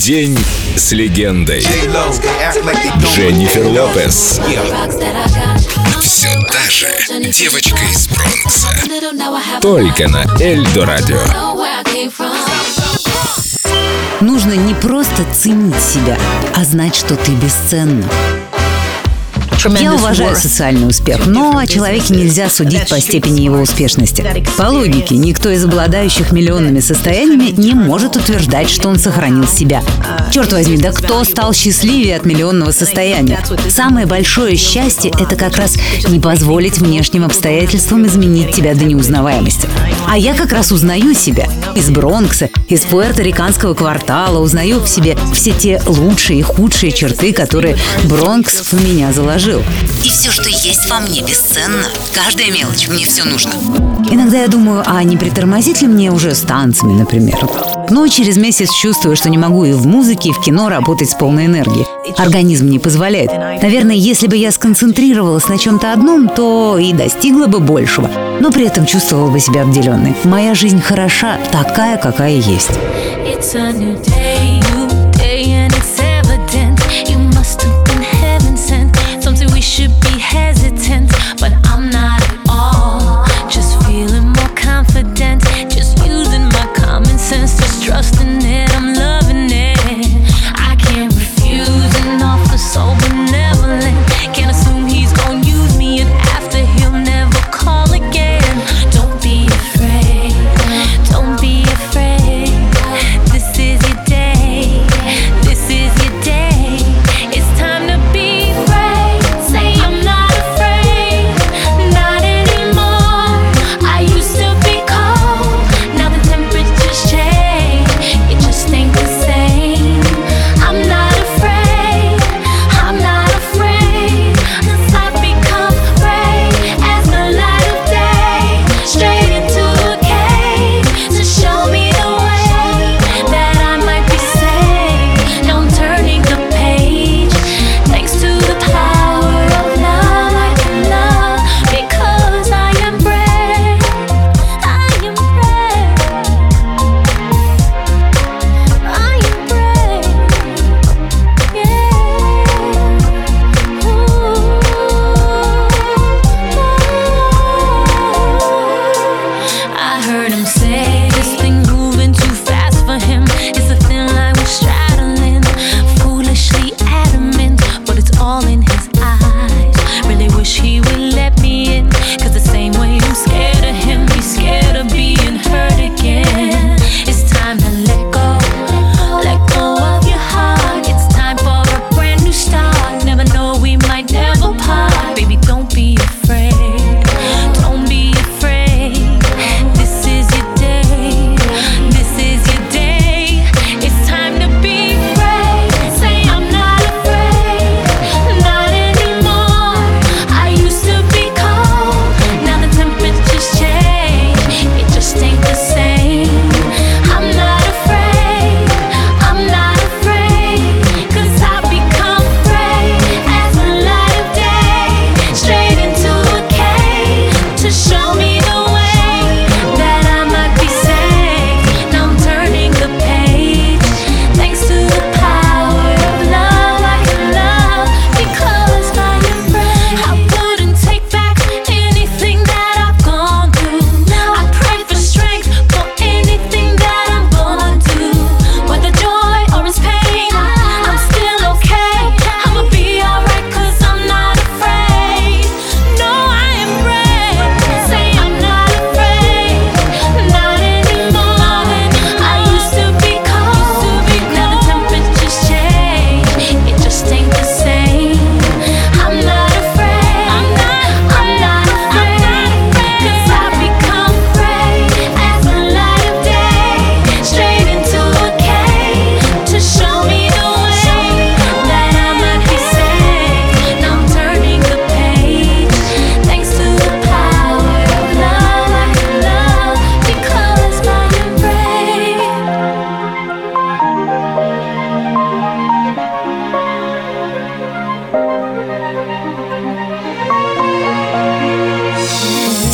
День с легендой. Дженнифер Лопес. Все та же девочка из Бронкса. Только на Эльдо Радио. Нужно не просто ценить себя, а знать, что ты бесценна. Я уважаю социальный успех, но о человеке нельзя судить по степени его успешности. По логике, никто из обладающих миллионными состояниями не может утверждать, что он сохранил себя. Черт возьми, да кто стал счастливее от миллионного состояния? Самое большое счастье – это как раз не позволить внешним обстоятельствам изменить тебя до неузнаваемости. А я как раз узнаю себя. Из Бронкса, из пуэрториканского квартала узнаю в себе все те лучшие и худшие черты, которые Бронкс в меня заложил жил. И все, что есть во мне, бесценно. Каждая мелочь, мне все нужно. Иногда я думаю, а не притормозить ли мне уже с танцами, например? Но через месяц чувствую, что не могу и в музыке, и в кино работать с полной энергией. Организм не позволяет. Наверное, если бы я сконцентрировалась на чем-то одном, то и достигла бы большего. Но при этом чувствовала бы себя обделенной. Моя жизнь хороша, такая, какая есть.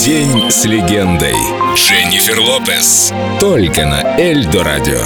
День с легендой. Дженнифер Лопес. Только на Эльдо Радио.